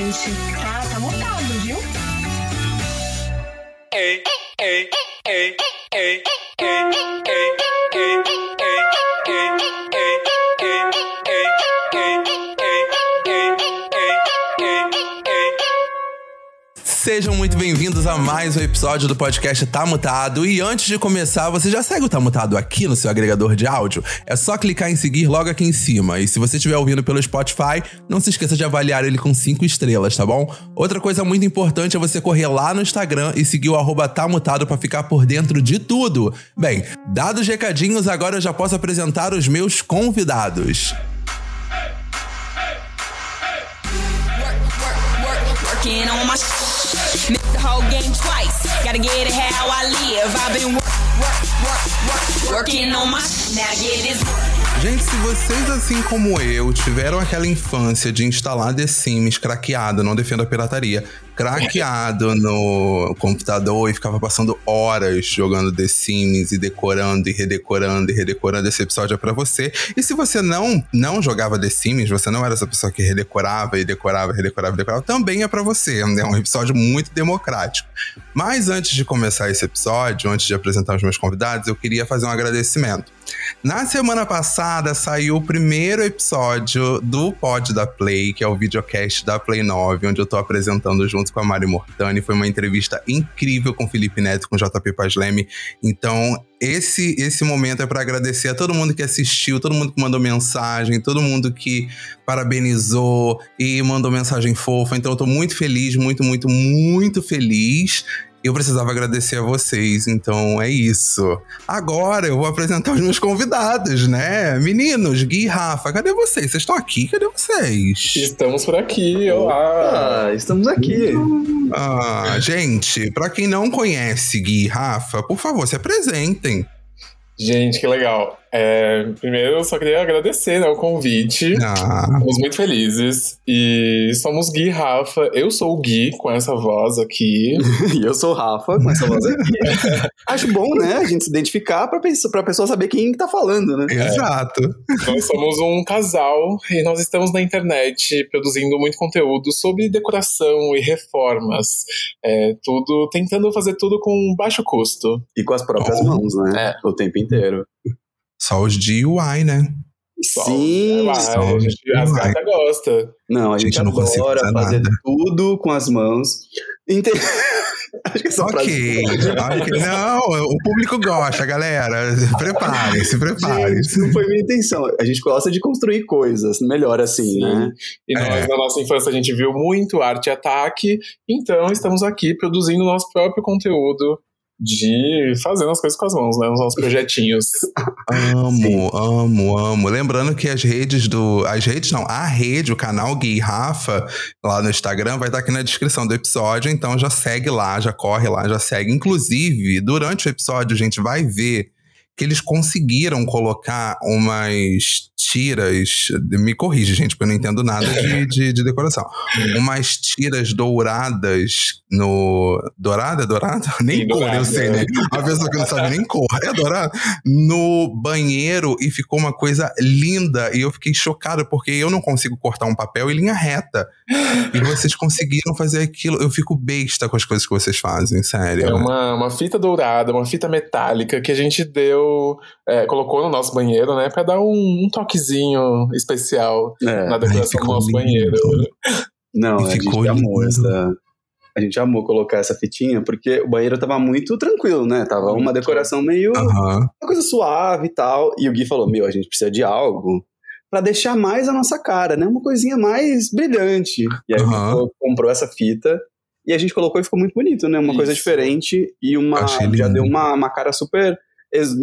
gente. Tá, tá mutado, viu? Ei, ei, ei, ei, ei, ei, ei. Sejam muito bem-vindos a mais um episódio do podcast Tá Mutado. E antes de começar, você já segue o Tá Mutado aqui no seu agregador de áudio? É só clicar em seguir logo aqui em cima. E se você estiver ouvindo pelo Spotify, não se esqueça de avaliar ele com cinco estrelas, tá bom? Outra coisa muito importante é você correr lá no Instagram e seguir o arroba Tá Mutado pra ficar por dentro de tudo. Bem, dados os recadinhos, agora eu já posso apresentar os meus convidados. Working on my Missed the whole game twice. Gotta get it how I live. I've been work, work, work, work, working on my now get this Gente, se vocês, assim como eu, tiveram aquela infância de instalar The Sims craqueado, não defendo a pirataria, craqueado no computador e ficava passando horas jogando The Sims e decorando e redecorando e redecorando. Esse episódio é pra você. E se você não não jogava The Sims, você não era essa pessoa que redecorava e decorava, redecorava e decorava, também é para você. É um episódio muito democrático. Mas antes de começar esse episódio, antes de apresentar os meus convidados, eu queria fazer um agradecimento. Na semana passada saiu o primeiro episódio do Pod da Play, que é o videocast da Play 9, onde eu tô apresentando junto com a Mari Mortani. Foi uma entrevista incrível com Felipe Neto, com JP Pasleme. Então, esse esse momento é para agradecer a todo mundo que assistiu, todo mundo que mandou mensagem, todo mundo que parabenizou e mandou mensagem fofa. Então eu tô muito feliz, muito, muito, muito feliz eu precisava agradecer a vocês, então é isso. Agora eu vou apresentar os meus convidados, né? Meninos, Gui e Rafa, cadê vocês? Vocês estão aqui? Cadê vocês? Estamos por aqui, olá! Ah, estamos aqui. Ah, gente, para quem não conhece Gui e Rafa, por favor, se apresentem. Gente, que legal. É, primeiro, eu só queria agradecer né, o convite. Ah. Estamos muito felizes. E somos Gui e Rafa. Eu sou o Gui com essa voz aqui. e eu sou o Rafa com essa voz aqui. Acho bom, né? A gente se identificar pra, pessoa, pessoa saber quem tá falando, né? Exato. Nós somos um casal e nós estamos na internet produzindo muito conteúdo sobre decoração e reformas. É, tudo, tentando fazer tudo com baixo custo. E com as próprias oh. mãos, né? É. O tempo inteiro. Só os de UI, né? Sim, só a gente, as gatas gostam. Não, a gente, gente não adora fazer nada. tudo com as mãos. Ente... Acho que essa ok, okay. Não, o público gosta, galera. Prepare-se, prepare-se. Não foi minha intenção. A gente gosta de construir coisas, melhor assim, Sim. né? E nós, é. na nossa infância, a gente viu muito arte e ataque, então estamos aqui produzindo nosso próprio conteúdo de fazendo as coisas com as mãos, né? Os nossos projetinhos. amo, amo, amo. Lembrando que as redes do. As redes não, a rede, o canal Gui Rafa, lá no Instagram, vai estar aqui na descrição do episódio. Então já segue lá, já corre lá, já segue. Inclusive, durante o episódio, a gente vai ver que eles conseguiram colocar umas tiras. Me corrige, gente, porque eu não entendo nada de, de, de decoração. Umas tiras douradas no. Dourada? É dourada? Nem Sim, cor, dourada, eu sei, né? Uma pessoa que não sabe nem cor. É dourada? No banheiro e ficou uma coisa linda. E eu fiquei chocado, porque eu não consigo cortar um papel em linha reta. E vocês conseguiram fazer aquilo. Eu fico besta com as coisas que vocês fazem, sério. É uma, uma fita dourada, uma fita metálica que a gente deu. É, colocou no nosso banheiro, né? Pra dar um, um toquezinho especial é, na decoração do nosso lindo. banheiro. Não, a gente lindo. amou essa. A gente amou colocar essa fitinha, porque o banheiro tava muito tranquilo, né? Tava uma decoração meio. Uhum. Uma coisa suave e tal. E o Gui falou: Meu, a gente precisa de algo para deixar mais a nossa cara, né? Uma coisinha mais brilhante. E aí uhum. comprou essa fita e a gente colocou e ficou muito bonito, né? Uma Isso. coisa diferente e uma já deu uma, uma cara super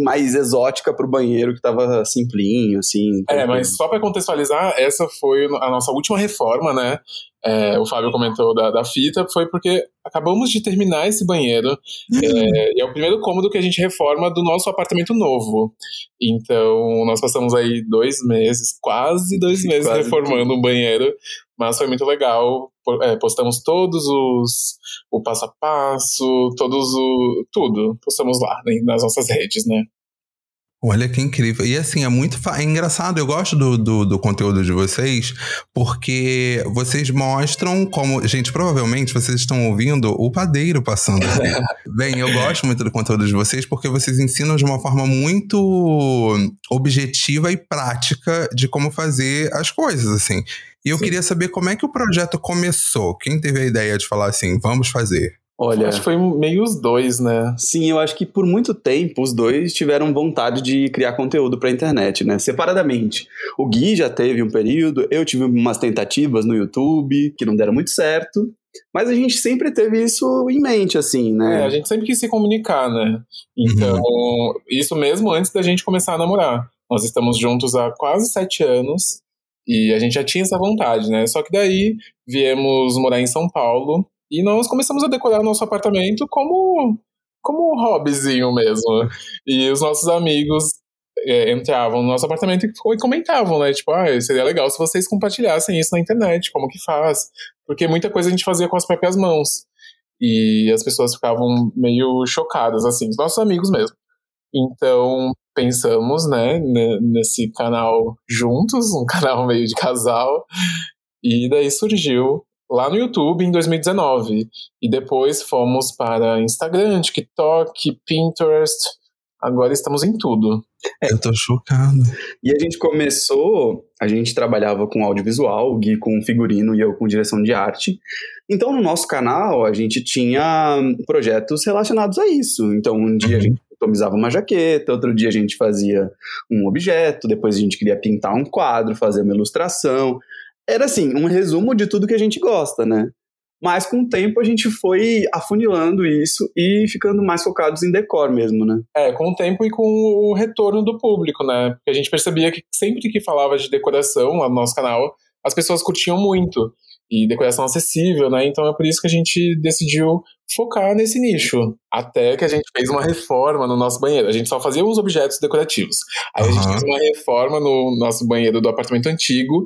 mais exótica pro banheiro que tava simplinho, assim. É, mas só para contextualizar, essa foi a nossa última reforma, né? É, o Fábio comentou da, da fita, foi porque acabamos de terminar esse banheiro. é, e é o primeiro cômodo que a gente reforma do nosso apartamento novo. Então, nós passamos aí dois meses, quase dois meses quase reformando um banheiro. Mas foi muito legal. É, postamos todos os. o passo a passo, todos o. tudo. Postamos lá né, nas nossas redes, né? Olha que incrível. E assim, é muito é engraçado. Eu gosto do, do, do, conteúdo de vocês, porque vocês mostram como. Gente, provavelmente vocês estão ouvindo o padeiro passando. Bem, eu gosto muito do conteúdo de vocês, porque vocês ensinam de uma forma muito objetiva e prática de como fazer as coisas, assim. E eu Sim. queria saber como é que o projeto começou. Quem teve a ideia de falar assim, vamos fazer? Olha, acho que foi meio os dois, né? Sim, eu acho que por muito tempo os dois tiveram vontade de criar conteúdo para a internet, né? Separadamente. O Gui já teve um período, eu tive umas tentativas no YouTube que não deram muito certo, mas a gente sempre teve isso em mente, assim, né? É, a gente sempre quis se comunicar, né? Então, uhum. isso mesmo antes da gente começar a namorar. Nós estamos juntos há quase sete anos e a gente já tinha essa vontade, né? Só que daí viemos morar em São Paulo e nós começamos a decorar nosso apartamento como, como um hobbyzinho mesmo. E os nossos amigos é, entravam no nosso apartamento e comentavam, né? Tipo, ah, seria legal se vocês compartilhassem isso na internet, como que faz? Porque muita coisa a gente fazia com as próprias mãos. E as pessoas ficavam meio chocadas, assim, os nossos amigos mesmo. Então, pensamos, né, nesse canal juntos, um canal meio de casal. E daí surgiu lá no YouTube em 2019. E depois fomos para Instagram, TikTok, Pinterest. Agora estamos em tudo. É, eu tô chocado. E a gente começou, a gente trabalhava com audiovisual, o Gui com figurino e eu com direção de arte. Então, no nosso canal, a gente tinha projetos relacionados a isso. Então, um dia a uhum. gente customizava uma jaqueta, outro dia a gente fazia um objeto, depois a gente queria pintar um quadro, fazer uma ilustração era assim, um resumo de tudo que a gente gosta, né? Mas com o tempo a gente foi afunilando isso e ficando mais focados em decor mesmo, né? É, com o tempo e com o retorno do público, né? Porque a gente percebia que sempre que falava de decoração lá no nosso canal, as pessoas curtiam muito. E decoração acessível, né? Então é por isso que a gente decidiu focar nesse nicho. Até que a gente fez uma reforma no nosso banheiro. A gente só fazia uns objetos decorativos. Aí uhum. a gente fez uma reforma no nosso banheiro do apartamento antigo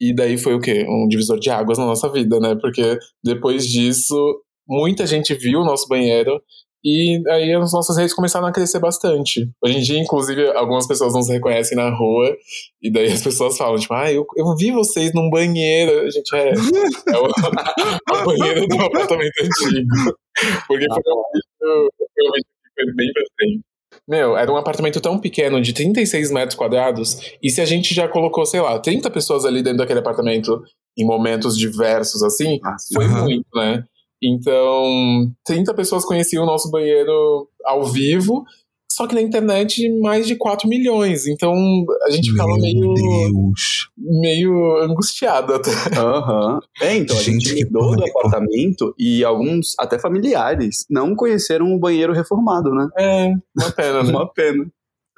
e daí foi o quê? Um divisor de águas na nossa vida, né? Porque depois disso, muita gente viu o nosso banheiro e aí as nossas redes começaram a crescer bastante. Hoje em dia, inclusive, algumas pessoas nos reconhecem na rua, e daí as pessoas falam, tipo, ah, eu, eu vi vocês num banheiro. A gente, é, é o, o banheiro do apartamento antigo. Porque foi um vídeo, foi um vídeo que foi bem pra frente. Meu, era um apartamento tão pequeno, de 36 metros quadrados, e se a gente já colocou, sei lá, 30 pessoas ali dentro daquele apartamento em momentos diversos, assim, foi uhum. muito, né? Então, 30 pessoas conheciam o nosso banheiro ao vivo, só que na internet mais de 4 milhões. Então a gente ficava Meu meio. Deus. meio angustiado até. Aham. Uhum. É, então gente, a gente mudou do apartamento e alguns, até familiares, não conheceram o banheiro reformado, né? É, uma pena, né? uma pena.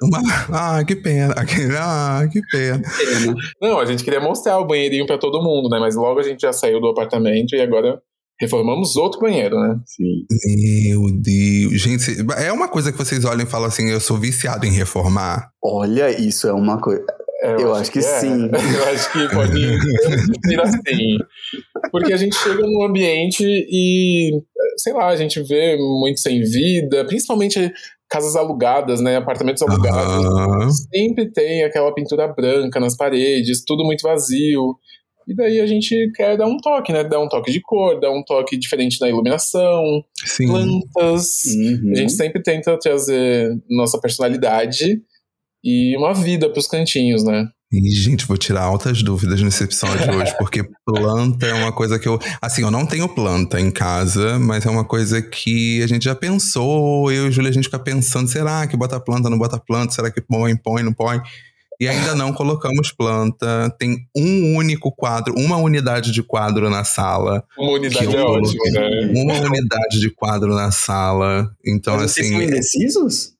Uma... Ah, que pena. Ah, que pena. Não, a gente queria mostrar o banheirinho para todo mundo, né? Mas logo a gente já saiu do apartamento e agora reformamos outro banheiro, né? Sim. Meu Deus. Gente, é uma coisa que vocês olham e falam assim: eu sou viciado em reformar. Olha, isso é uma coisa. Eu, eu acho, acho, que, que é. sim. Eu acho que pode ser assim. Porque a gente chega num ambiente e, sei lá, a gente vê muito sem vida, principalmente casas alugadas, né? Apartamentos alugados. Uhum. Sempre tem aquela pintura branca nas paredes, tudo muito vazio. E daí a gente quer dar um toque, né? Dar um toque de cor, dar um toque diferente na iluminação, Sim. plantas. Uhum. A gente sempre tenta trazer nossa personalidade e uma vida para os cantinhos, né? E, gente, vou tirar altas dúvidas nesse episódio de hoje, porque planta é uma coisa que eu. Assim, eu não tenho planta em casa, mas é uma coisa que a gente já pensou. Eu e o Júlio, a gente fica pensando: será que bota planta, não bota planta? Será que põe, põe, não põe? E ainda não colocamos planta. Tem um único quadro, uma unidade de quadro na sala. Uma unidade é ótimo, né? Uma unidade de quadro na sala. Então, Mas assim. Vocês são indecisos?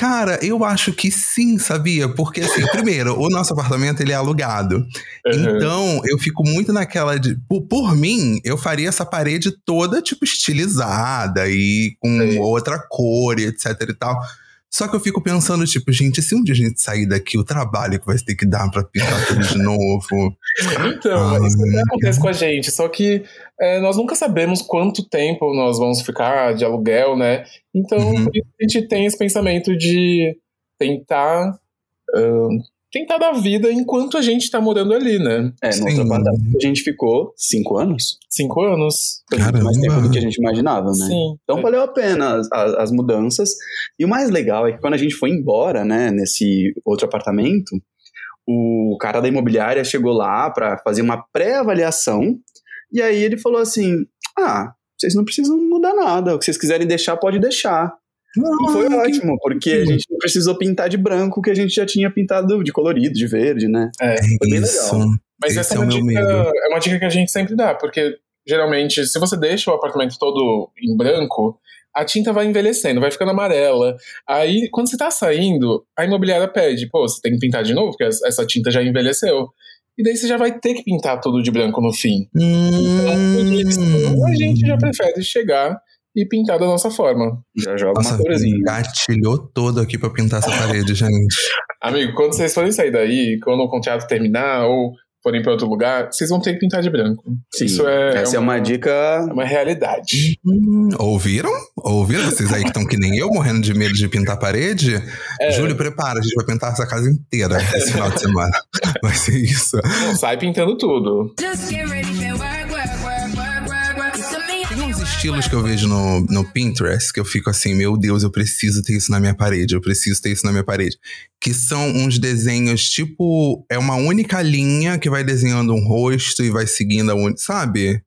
Cara, eu acho que sim, sabia? Porque, assim, primeiro, o nosso apartamento ele é alugado. Uhum. Então, eu fico muito naquela de. Por, por, mim, eu faria essa parede toda, tipo, estilizada e com outra cor e etc e tal. Só que eu fico pensando, tipo, gente, se um dia a gente sair daqui, o trabalho que vai ter que dar pra pintar tudo de novo. Então, ah, isso também acontece com a gente, só que é, nós nunca sabemos quanto tempo nós vamos ficar de aluguel, né? Então, uhum. a gente tem esse pensamento de tentar. Uh, tentar dar vida enquanto a gente tá morando ali, né? É, no outro apartamento a gente ficou cinco anos. Cinco anos. Caramba. Mais tempo do que a gente imaginava, né? Sim. Então é. valeu a pena as, as, as, mudanças. E o mais legal é que quando a gente foi embora, né, nesse outro apartamento, o cara da imobiliária chegou lá para fazer uma pré-avaliação. E aí ele falou assim: Ah, vocês não precisam mudar nada. O que vocês quiserem deixar, pode deixar. E foi ótimo, porque a gente não precisou pintar de branco, que a gente já tinha pintado de colorido, de verde, né? É, foi bem legal. Mas Esse essa é, uma, dica, é uma dica que a gente sempre dá, porque geralmente, se você deixa o apartamento todo em branco, a tinta vai envelhecendo, vai ficando amarela. Aí, quando você tá saindo, a imobiliária pede, pô, você tem que pintar de novo, porque essa tinta já envelheceu. E daí você já vai ter que pintar tudo de branco no fim. Hum. Então, a gente já prefere chegar e pintar da nossa forma. Já joga Nossa, uma corzinha. Gatilhou todo aqui pra pintar essa parede, gente. Amigo, quando vocês forem sair daí, quando o contrato terminar, ou forem para outro lugar, vocês vão ter que pintar de branco. Sim, Isso é, essa é uma, é uma dica. É uma realidade. Hum, ouviram? Ouviram? Vocês aí que estão que nem eu, morrendo de medo de pintar a parede? É. Júlio, prepara, a gente vai pintar essa casa inteira esse final de semana. Vai ser isso. Não, sai pintando tudo. Just get ready estilos que eu vejo no, no Pinterest que eu fico assim, meu Deus, eu preciso ter isso na minha parede, eu preciso ter isso na minha parede. Que são uns desenhos tipo. É uma única linha que vai desenhando um rosto e vai seguindo a un... Sabe?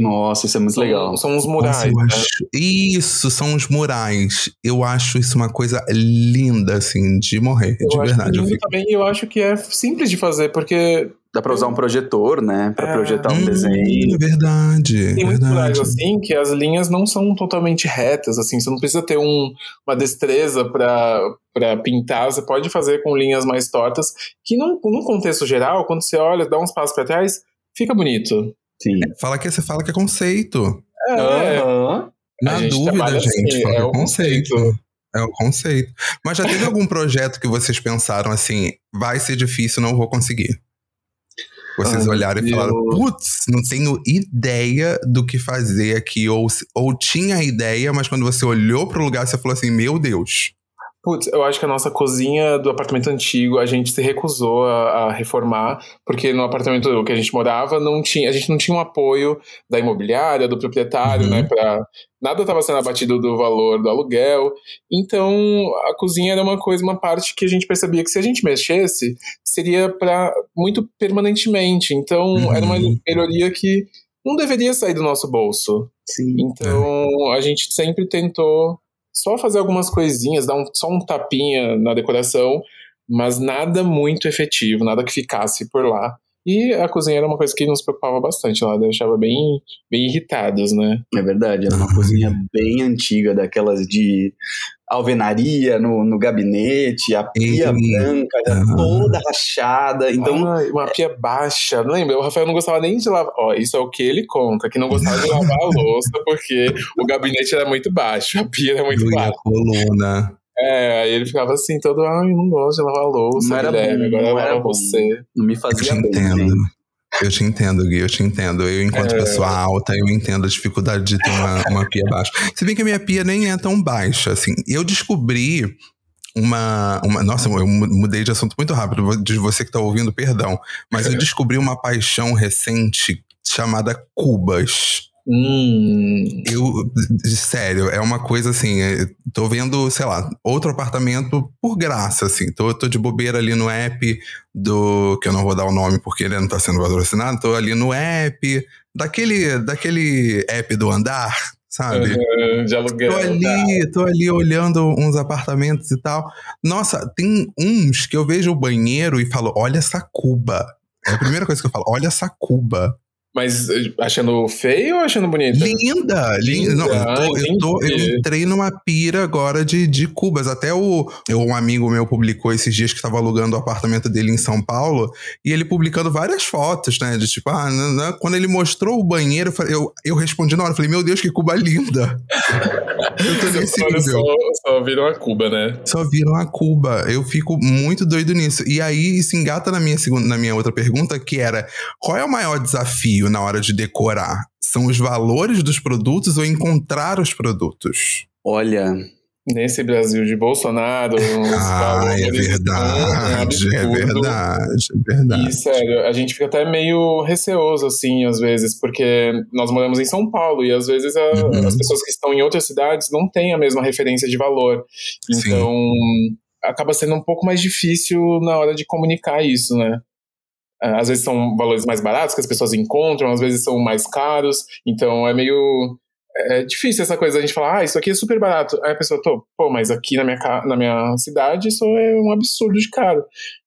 Nossa, isso é muito são, legal. São os murais. Nossa, né? acho... Isso, são os murais. Eu acho isso uma coisa linda, assim, de morrer. Eu de verdade. Eu fico... também eu acho que é simples de fazer, porque Dá pra usar um projetor, né? Pra é. projetar um hum, desenho. É verdade. Tem muitos lugares assim que as linhas não são totalmente retas, assim. Você não precisa ter um, uma destreza pra, pra pintar. Você pode fazer com linhas mais tortas. Que num, num contexto geral, quando você olha, dá uns passos pra trás, fica bonito. Sim. Fala que, você fala que é conceito. É. Uhum. Na dúvida, gente. Assim, fala é, é o conceito. conceito. É o conceito. Mas já teve algum projeto que vocês pensaram assim, vai ser difícil, não vou conseguir? Vocês Ai, olharam e falaram, putz, não tenho ideia do que fazer aqui. Ou, ou tinha ideia, mas quando você olhou pro lugar, você falou assim, meu Deus. Putz, eu acho que a nossa cozinha do apartamento antigo a gente se recusou a, a, reformar, porque no apartamento que a gente morava não tinha, a gente não tinha um apoio da imobiliária, do proprietário, né, uhum. né, para nada estava sendo abatido do valor do aluguel. Então, a cozinha era uma coisa, uma parte que a gente percebia que se a gente mexesse, seria para muito permanentemente. Então, uhum. era uma melhoria que não deveria sair do nosso bolso. Sim. Então, a gente sempre tentou só fazer algumas coisinhas, dar um, só um tapinha na decoração, mas nada muito efetivo, nada que ficasse por lá. E a cozinha era uma coisa que nos preocupava bastante lá, deixava bem, bem irritados, né? É verdade, era uma cozinha bem antiga, daquelas de alvenaria no, no gabinete, a pia e... branca, uhum. toda rachada. Então, Ai, uma pia baixa. Lembra? O Rafael não gostava nem de lavar. Ó, isso é o que ele conta, que não gostava de lavar a louça porque o gabinete era muito baixo, a pia era muito baixa. coluna. É, aí ele ficava assim, todo, ai, eu não gosto de lavar louça, não era Guilherme, bom, agora não era você. Não me fazia eu bem. Eu te entendo, Gui, eu te entendo. Eu, enquanto é... pessoa alta, eu entendo a dificuldade de ter uma, uma pia baixa. Se bem que a minha pia nem é tão baixa, assim. Eu descobri uma, uma. Nossa, eu mudei de assunto muito rápido, de você que tá ouvindo, perdão. Mas eu descobri uma paixão recente chamada cubas. Hum. Eu, sério, é uma coisa assim. É, tô vendo, sei lá, outro apartamento por graça, assim. Tô, tô de bobeira ali no app do. que eu não vou dar o nome porque ele não tá sendo patrocinado. Tô ali no app daquele, daquele app do andar, sabe? Uhum, de aluguel. Tô ali, tô ali olhando uns apartamentos e tal. Nossa, tem uns que eu vejo o banheiro e falo: olha essa cuba. É a primeira coisa que eu falo: olha essa cuba. Mas eh, achando feio ou achando bonita? Linda! linda. Não, eu, tô, eu, tô, eu, entrei numa pira agora de, de cubas. Até o, eu, um amigo meu publicou esses dias que estava alugando o apartamento dele em São Paulo e ele publicando várias fotos, né? De tipo, ah, quando ele mostrou o banheiro, eu, eu respondi na hora, falei, meu Deus, que cuba linda! eu tô nesse nível. Só, só viram a cuba, né? Só viram a cuba. Eu fico muito doido nisso. E aí se engata na minha, segunda, na minha outra pergunta, que era: qual é o maior desafio? Desafio na hora de decorar? São os valores dos produtos ou encontrar os produtos? Olha, nesse Brasil de Bolsonaro. Ah, é verdade, é verdade, é verdade. E sério, a gente fica até meio receoso, assim, às vezes, porque nós moramos em São Paulo e às vezes a, uhum. as pessoas que estão em outras cidades não têm a mesma referência de valor. Então, Sim. acaba sendo um pouco mais difícil na hora de comunicar isso, né? Às vezes são valores mais baratos que as pessoas encontram, às vezes são mais caros, então é meio é difícil essa coisa a gente falar, ah, isso aqui é super barato. Aí a pessoa, pô, mas aqui na minha, na minha cidade isso é um absurdo de caro.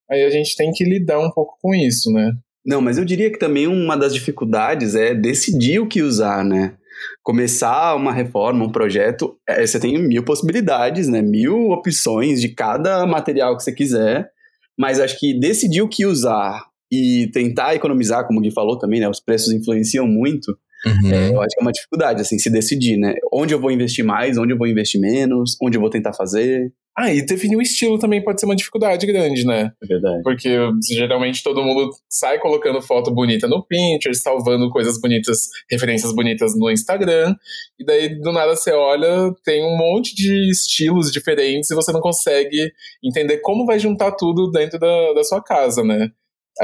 Aí a gente tem que lidar um pouco com isso, né? Não, mas eu diria que também uma das dificuldades é decidir o que usar, né? Começar uma reforma, um projeto, é, você tem mil possibilidades, né? Mil opções de cada material que você quiser, mas acho que decidir o que usar e tentar economizar, como o Gui falou também, né? Os preços influenciam muito. Uhum. É, eu acho que é uma dificuldade, assim, se decidir, né? Onde eu vou investir mais, onde eu vou investir menos, onde eu vou tentar fazer. Ah, e definir o estilo também pode ser uma dificuldade grande, né? É verdade. Porque geralmente todo mundo sai colocando foto bonita no Pinterest, salvando coisas bonitas, referências bonitas no Instagram, e daí do nada você olha, tem um monte de estilos diferentes e você não consegue entender como vai juntar tudo dentro da, da sua casa, né?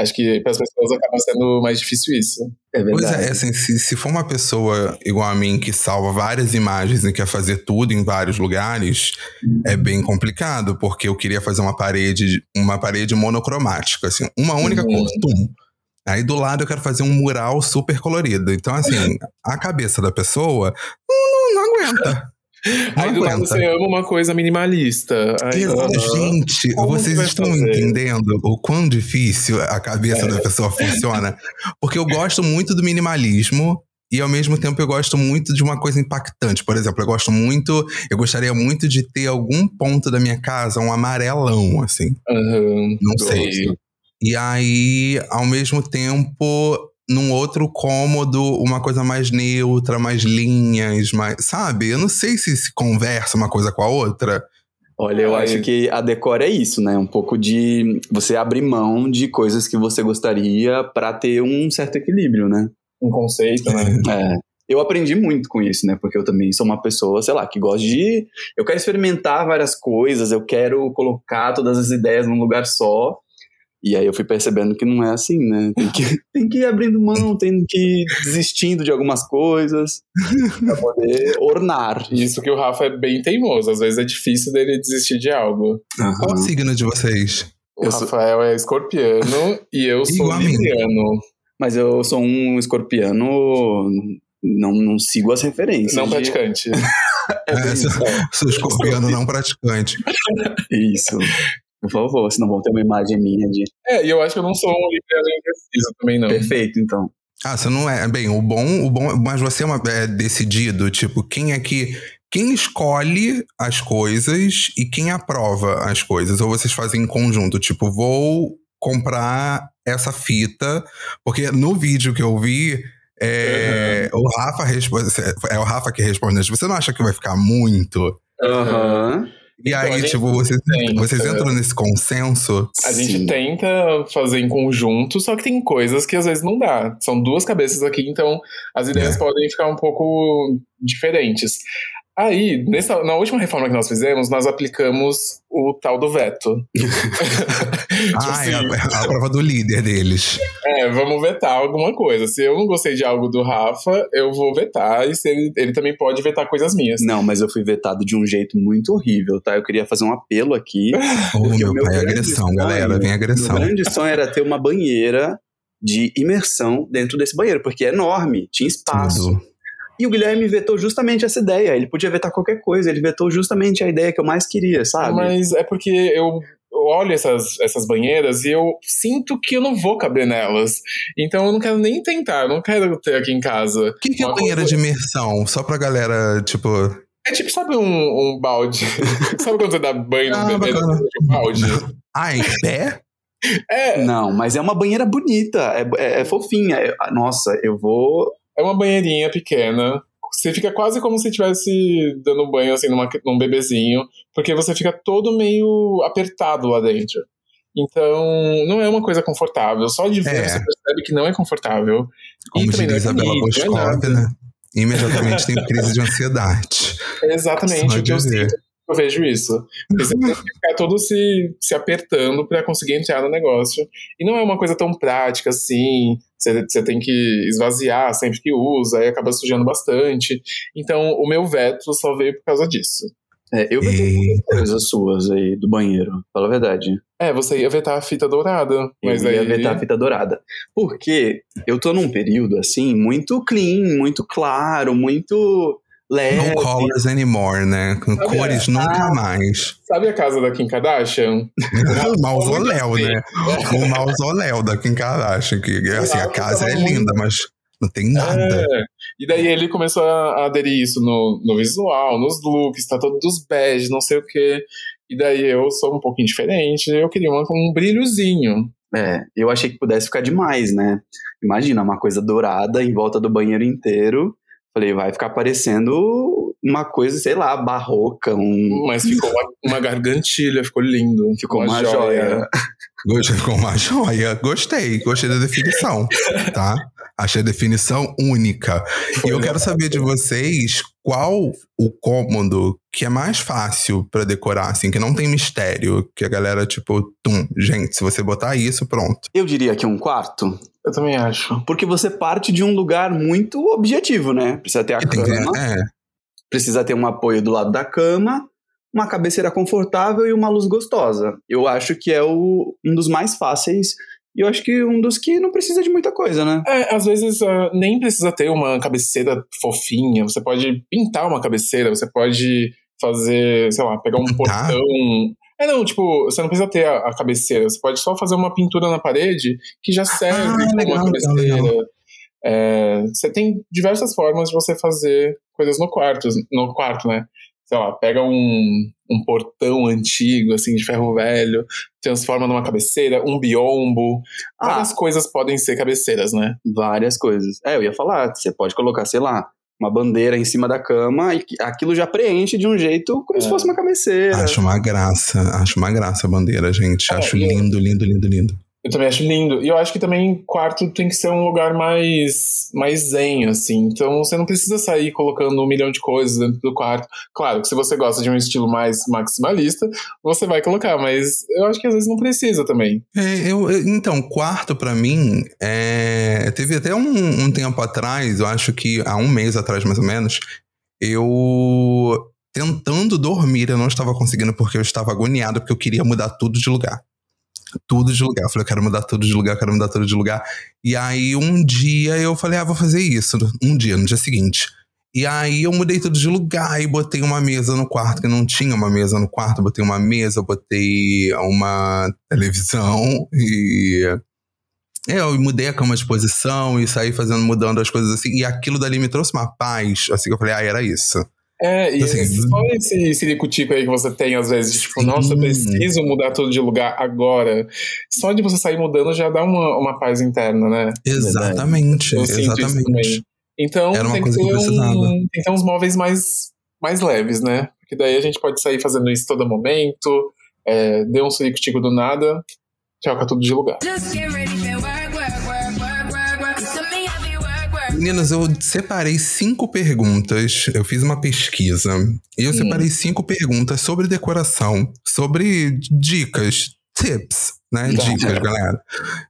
Acho que para as pessoas acaba sendo mais difícil isso. É verdade. Pois é, assim, se, se for uma pessoa igual a mim que salva várias imagens e quer fazer tudo em vários lugares, é bem complicado, porque eu queria fazer uma parede, uma parede monocromática, assim, uma única uhum. cor, tum. Aí do lado eu quero fazer um mural super colorido. Então, assim, a cabeça da pessoa não, não, não. Aí do lado você ama uma coisa minimalista. Aí, Gente, vocês estão fazer? entendendo o quão difícil a cabeça é. da pessoa funciona? Porque eu gosto muito do minimalismo. E ao mesmo tempo eu gosto muito de uma coisa impactante. Por exemplo, eu gosto muito, eu gostaria muito de ter algum ponto da minha casa um amarelão, assim. Uhum, Não sei. E aí, ao mesmo tempo, num outro cômodo uma coisa mais neutra, mais linhas, mais. Sabe? Eu não sei se se conversa uma coisa com a outra. Olha, eu acho que a decor é isso, né? Um pouco de você abrir mão de coisas que você gostaria para ter um certo equilíbrio, né? Um conceito, né? É. Eu aprendi muito com isso, né? Porque eu também sou uma pessoa, sei lá, que gosta de. Eu quero experimentar várias coisas, eu quero colocar todas as ideias num lugar só. E aí eu fui percebendo que não é assim, né? Tem que, tem que ir abrindo mão, tem que ir desistindo de algumas coisas pra poder ornar. Isso que o Rafa é bem teimoso. Às vezes é difícil dele desistir de algo. Uhum. Qual o signo de vocês? O eu Rafael sou... é escorpiano e eu sou libriano. Mas eu sou um escorpiano não, não sigo as referências. Não de... praticante. é, é sou, sou escorpiano não praticante. Isso. Por favor, senão vão ter uma imagem minha de. É, e eu acho que eu não sou um libriano indeciso também, não. Perfeito, então. Ah, você não é. Bem, o bom, o bom. Mas você é, uma, é decidido, tipo, quem é que. Quem escolhe as coisas e quem aprova as coisas? Ou vocês fazem em conjunto? Tipo, vou comprar essa fita, porque no vídeo que eu vi, é, uhum. o Rafa responde. É o Rafa que responde. Você não acha que vai ficar muito? Aham. Uhum. E então, aí, tipo, vocês, tenta, vocês entram nesse consenso? A gente Sim. tenta fazer em conjunto, só que tem coisas que às vezes não dá. São duas cabeças aqui, então as ideias é. podem ficar um pouco diferentes. Aí, nessa, na última reforma que nós fizemos, nós aplicamos o tal do veto. tipo ah, assim, é a, é a, prova do líder deles. É, vamos vetar alguma coisa. Se eu não gostei de algo do Rafa, eu vou vetar. E se ele, ele também pode vetar coisas minhas. Não, mas eu fui vetado de um jeito muito horrível, tá? Eu queria fazer um apelo aqui. oh, meu, meu pai, agressão, sonho, galera. Vem agressão. Meu grande sonho era ter uma banheira de imersão dentro desse banheiro, porque é enorme, tinha espaço. Tudo. E o Guilherme vetou justamente essa ideia. Ele podia vetar qualquer coisa, ele vetou justamente a ideia que eu mais queria, sabe? Mas é porque eu olho essas, essas banheiras e eu sinto que eu não vou caber nelas. Então eu não quero nem tentar, não quero ter aqui em casa. O que, que é banheira coisa... de imersão? Só pra galera, tipo. É tipo, sabe um, um balde? sabe quando você dá banho ah, no bebê no balde? Ah, em pé? É. Não, mas é uma banheira bonita, é, é, é fofinha. É, nossa, eu vou é uma banheirinha pequena. Você fica quase como se estivesse dando banho assim numa, num bebezinho, porque você fica todo meio apertado lá dentro. Então, não é uma coisa confortável. Só de ver é. você percebe que não é confortável. Como e diz é Isabela Boscov, né? Imediatamente tem crise de ansiedade. Exatamente. O que eu sinto eu vejo isso. Você tem que ficar todo se, se apertando para conseguir entrar no negócio. E não é uma coisa tão prática assim. Você, você tem que esvaziar sempre que usa, aí acaba sujando bastante. Então, o meu veto só veio por causa disso. É, eu vetei coisas suas aí do banheiro, fala a verdade. É, você ia vetar a fita dourada. Mas eu ia aí... vetar a fita dourada. Porque eu tô num período, assim, muito clean, muito claro, muito leve. No colors anymore, né? Com sabe cores a... nunca ah, mais. Sabe a casa da Kim Kardashian? o mausoléu, né? o mausoléu da Kim Kardashian. Que, assim, a casa é linda, mas não tem nada. É. E daí ele começou a aderir isso no, no visual, nos looks, tá todo dos bege, não sei o quê. E daí eu sou um pouquinho diferente, eu queria uma, um brilhozinho. É, eu achei que pudesse ficar demais, né? Imagina, uma coisa dourada em volta do banheiro inteiro. Falei, vai ficar parecendo uma coisa, sei lá, barroca. Um... Mas ficou uma, uma gargantilha, ficou lindo. Ficou uma, uma joia. joia. Ficou uma joia. Gostei, gostei da definição, tá? Achei a definição única. Foi e eu quero saber de vocês qual o cômodo que é mais fácil para decorar, assim, que não tem mistério, que a galera, tipo, tum, gente, se você botar isso, pronto. Eu diria que um quarto. Eu também acho. Porque você parte de um lugar muito objetivo, né? Precisa ter a cama. Que, é. Precisa ter um apoio do lado da cama, uma cabeceira confortável e uma luz gostosa. Eu acho que é o, um dos mais fáceis e eu acho que um dos que não precisa de muita coisa, né? É, às vezes uh, nem precisa ter uma cabeceira fofinha. Você pode pintar uma cabeceira, você pode fazer, sei lá, pegar um portão. É, não, tipo, você não precisa ter a, a, cabeceira, você pode só fazer uma pintura na parede que já serve ah, como legal, uma cabeceira. Legal, legal. É, você tem diversas formas de você fazer coisas no quarto, no quarto, né? Sei lá, pega um, um portão antigo, assim, de ferro velho, transforma numa cabeceira, um biombo. Ah. Várias coisas podem ser cabeceiras, né? Várias coisas. É, eu ia falar, você pode colocar, sei lá, uma bandeira em cima da cama e aquilo já preenche de um jeito como é. se fosse uma cabeceira. Acho uma graça, acho uma graça a bandeira, gente. É, acho lindo, lindo, lindo, lindo. Eu também acho lindo. E eu acho que também quarto tem que ser um lugar mais, mais zen, assim. Então você não precisa sair colocando um milhão de coisas dentro do quarto. Claro que se você gosta de um estilo mais maximalista, você vai colocar, mas eu acho que às vezes não precisa também. É, eu, então, quarto para mim, é... teve até um, um tempo atrás, eu acho que há um mês atrás mais ou menos, eu tentando dormir, eu não estava conseguindo porque eu estava agoniado, porque eu queria mudar tudo de lugar tudo de lugar. Eu falei, eu quero mudar tudo de lugar, quero mudar tudo de lugar. E aí um dia eu falei, ah, vou fazer isso. Um dia, no dia seguinte. E aí eu mudei tudo de lugar e botei uma mesa no quarto, que não tinha uma mesa no quarto, botei uma mesa, botei uma televisão e. Eu mudei a cama de posição e saí fazendo, mudando as coisas assim. E aquilo dali me trouxe uma paz. Assim que eu falei, ah, era isso. É, e assim, só esse ciricutico aí que você tem, às vezes, tipo, sim. nossa, eu preciso mudar tudo de lugar agora. Só de você sair mudando já dá uma, uma paz interna, né? Exatamente, exatamente. Então, Era uma tem, coisa que, que um, tem que ter uns móveis mais, mais leves, né? Porque daí a gente pode sair fazendo isso todo momento, é, deu um ciricutico do nada, troca tudo de lugar. Just Meninas, eu separei cinco perguntas. Eu fiz uma pesquisa. E eu hum. separei cinco perguntas sobre decoração, sobre dicas, tips, né? Dicas, galera.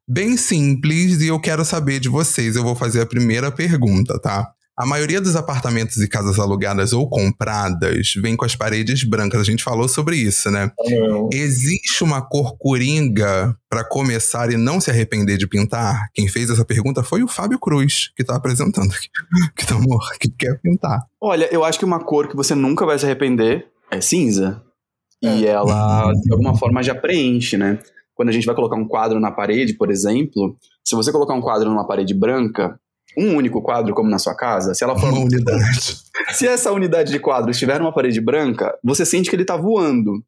Bem simples e eu quero saber de vocês. Eu vou fazer a primeira pergunta, tá? A maioria dos apartamentos e casas alugadas ou compradas vem com as paredes brancas. A gente falou sobre isso, né? Não. Existe uma cor coringa para começar e não se arrepender de pintar? Quem fez essa pergunta foi o Fábio Cruz, que tá apresentando aqui. Que, tá, que quer pintar. Olha, eu acho que uma cor que você nunca vai se arrepender é cinza. E é. ela, de alguma forma, já preenche, né? Quando a gente vai colocar um quadro na parede, por exemplo, se você colocar um quadro numa parede branca, um único quadro, como na sua casa, se ela for. Uma unidade. Se essa unidade de quadro estiver numa parede branca, você sente que ele está voando.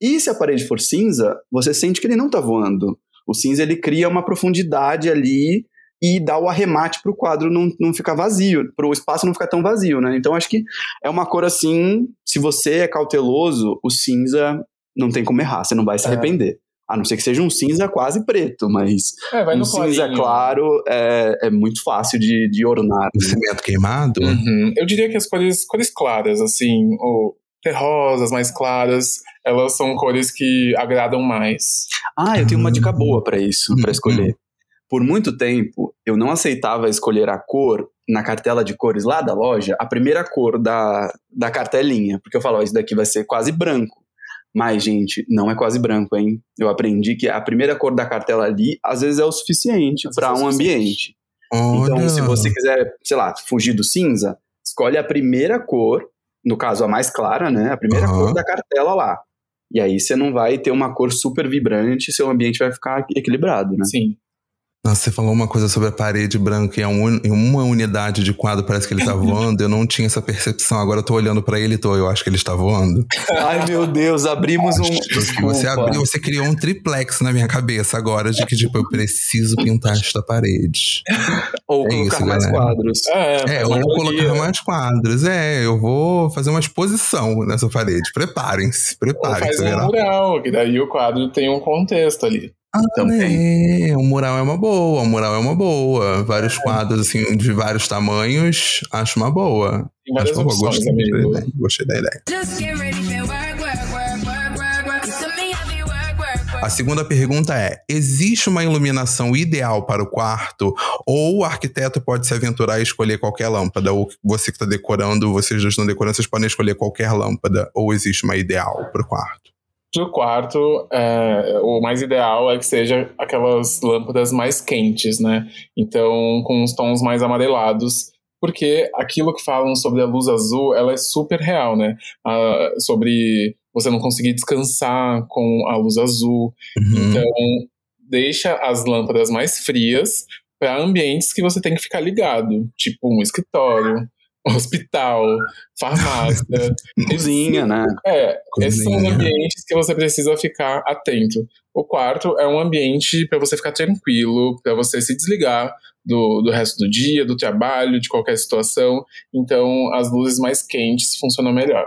E se a parede for cinza, você sente que ele não está voando. O cinza ele cria uma profundidade ali e dá o arremate para o quadro não, não ficar vazio, para o espaço não ficar tão vazio, né? Então acho que é uma cor assim, se você é cauteloso, o cinza não tem como errar, você não vai se é. A não ser que seja um cinza quase preto, mas é, um cinza claro é, é, muito fácil de, de ornar. Um cimento queimado? Uhum. Eu diria que as cores, cores claras, assim, o, terrosas, mais claras, elas são cores que agradam mais. Ah, eu tenho uma dica boa para isso, para escolher. Por muito tempo, eu não aceitava escolher a cor na cartela de cores lá da loja, a primeira cor da, da cartelinha, porque eu falava, isso daqui vai ser quase branco. Mas, gente, não é quase branco, hein? Eu aprendi que a primeira cor da cartela ali, às vezes é o suficiente para um ambiente. Olha. Então, se você quiser, sei lá, fugir do cinza, escolhe a primeira cor no caso a mais clara, né? A primeira uhum. cor da cartela lá. E aí você não vai ter uma cor super vibrante, seu ambiente vai ficar equilibrado, né? Sim. Nossa, você falou uma coisa sobre a parede branca e em uma unidade de quadro parece que ele tá voando. Eu não tinha essa percepção. Agora eu tô olhando para ele e tô, eu acho que ele está voando. Ai, meu Deus, abrimos um. Você abriu, você criou um triplex na minha cabeça agora de que, tipo, eu preciso pintar esta parede. Ou é colocar isso, mais galera. quadros. É, é ou colocar mais quadros. É, eu vou fazer uma exposição nessa parede. Preparem-se, preparem-se. Faz um mural, que daí o quadro tem um contexto ali. Ah, também. É, o mural é uma boa, o mural é uma boa. Vários é. quadros, assim, de vários tamanhos, acho uma boa. Tem acho uma boa. Gostei, da ideia, gostei da ideia. A segunda pergunta é: existe uma iluminação ideal para o quarto? Ou o arquiteto pode se aventurar e escolher qualquer lâmpada? Ou você que está decorando, vocês dois estão decorando, vocês podem escolher qualquer lâmpada? Ou existe uma ideal para o quarto? O quarto, é, o mais ideal é que seja aquelas lâmpadas mais quentes, né? Então, com os tons mais amarelados, porque aquilo que falam sobre a luz azul, ela é super real, né? Ah, sobre você não conseguir descansar com a luz azul. Uhum. Então, deixa as lâmpadas mais frias para ambientes que você tem que ficar ligado, tipo um escritório, hospital, farmácia, cozinha, né? É, cozinha. esses são ambientes que você precisa ficar atento. O quarto é um ambiente para você ficar tranquilo, para você se desligar do, do resto do dia, do trabalho, de qualquer situação. Então, as luzes mais quentes funcionam melhor.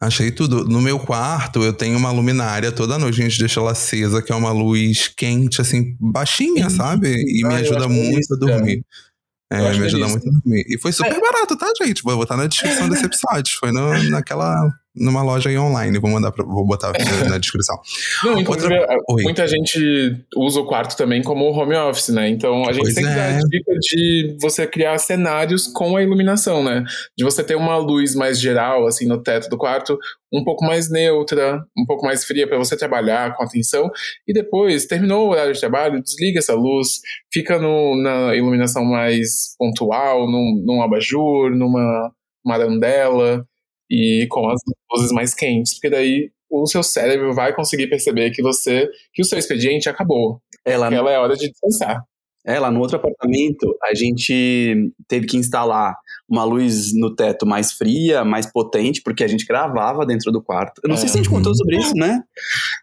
Achei tudo. No meu quarto, eu tenho uma luminária toda noite, a gente deixa ela acesa, que é uma luz quente, assim, baixinha, sabe? E me ajuda muito a dormir. É, me ajuda muito a dormir. E foi super é. barato, tá, gente? Vou botar na descrição desse episódio. Foi no, naquela numa loja aí online. Vou mandar pra, vou botar na descrição. Não, inclusive, Outra... muita gente usa o quarto também como home office, né? Então a gente pois sempre é. dá a dica de você criar cenários com a iluminação, né? De você ter uma luz mais geral, assim, no teto do quarto, um pouco mais neutra, um pouco mais fria para você trabalhar com atenção. E depois, terminou o horário de trabalho, desliga essa luz, fica no, na iluminação mais pontual, num, num abajur, numa marandela e com as luzes mais quentes, porque daí o seu cérebro vai conseguir perceber que você que o seu expediente acabou. Ela ela é hora de descansar. É, lá no outro apartamento, a gente teve que instalar uma luz no teto mais fria, mais potente, porque a gente gravava dentro do quarto. Eu não é. sei se a gente é. contou sobre isso, né?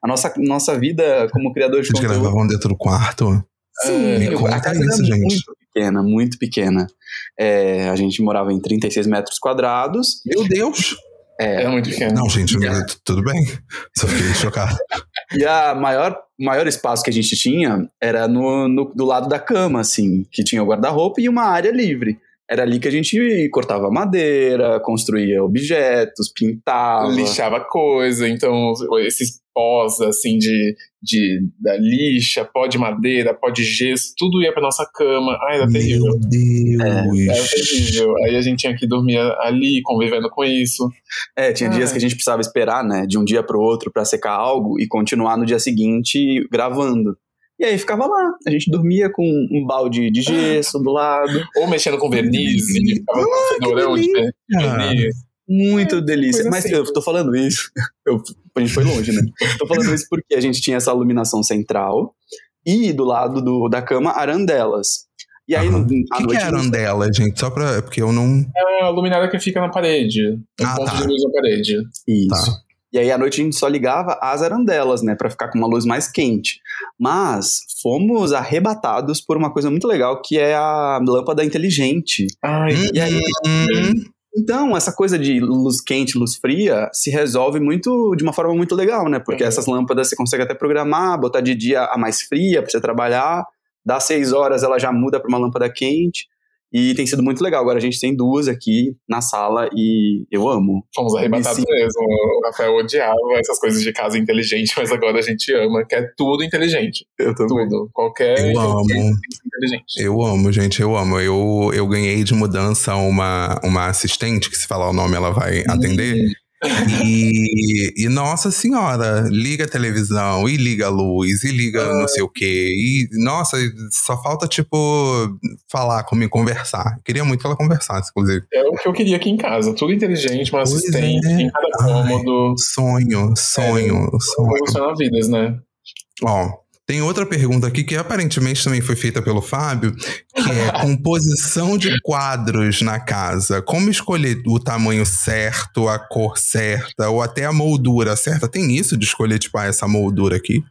A nossa, nossa vida como criador de conteúdo. Vocês gravavam dentro do quarto? Sim, conta a casa isso, gente. muito pequena, muito pequena. É, a gente morava em 36 metros quadrados. Meu Deus! É, é muito pequeno. Não, gente, tudo bem. Só fiquei chocado. E a maior, maior espaço que a gente tinha era no, no do lado da cama, assim, que tinha o guarda-roupa e uma área livre. Era ali que a gente cortava madeira, construía objetos, pintava. Lixava coisa. Então, esses pós, assim, de, de da lixa, pó de madeira, pó de gesso, tudo ia pra nossa cama. Ai, era terrível. Meu Deus! É, era terrível. Aí a gente tinha que dormir ali, convivendo com isso. É, tinha dias que a gente precisava esperar, né, de um dia pro outro para secar algo e continuar no dia seguinte gravando. E aí ficava lá. A gente dormia com um balde de gesso do lado. Ou mexendo com verniz, e ficava com um fedorão de verniz. Muito é, delícia. Mas assim. eu tô falando isso. Eu, a gente foi longe, né? tô falando isso porque a gente tinha essa iluminação central e do lado do, da cama, arandelas. E aí, uhum. O que, que é arandela, gente? Só pra. É porque eu não. É a luminária que fica na parede. Um ah, ponto tá. de luz na parede. Isso. Tá. E aí à noite a gente só ligava as arandelas, né, para ficar com uma luz mais quente. Mas fomos arrebatados por uma coisa muito legal que é a lâmpada inteligente. Ai, e aí. Então, essa coisa de luz quente, luz fria, se resolve muito de uma forma muito legal, né? Porque uhum. essas lâmpadas você consegue até programar, botar de dia a mais fria para você trabalhar, dá seis horas ela já muda para uma lâmpada quente. E tem sido muito legal. Agora a gente tem duas aqui na sala e eu amo. Fomos arrebatados mesmo. O Rafael odiava essas coisas de casa inteligente, mas agora a gente ama, que é tudo inteligente. Eu também. Tudo. Qualquer. Eu amo. Inteligente. Eu amo, gente, eu amo. Eu, eu ganhei de mudança uma, uma assistente, que se falar o nome ela vai atender. Hum. E, e, nossa senhora, liga a televisão, e liga a luz, e liga ah. não sei o quê. E nossa, só falta, tipo, falar comigo, conversar. Queria muito que ela conversasse, inclusive. É o que eu queria aqui em casa. Tudo inteligente, uma pois assistente é. em cada cômodo. Ai, sonho, sonho, é, sonho. Revolucionar vidas, né? Ó, tem outra pergunta aqui que aparentemente também foi feita pelo Fábio, que é composição de quadros na casa. Como escolher o tamanho certo, a cor certa, ou até a moldura certa? Tem isso de escolher, tipo, ah, essa moldura aqui?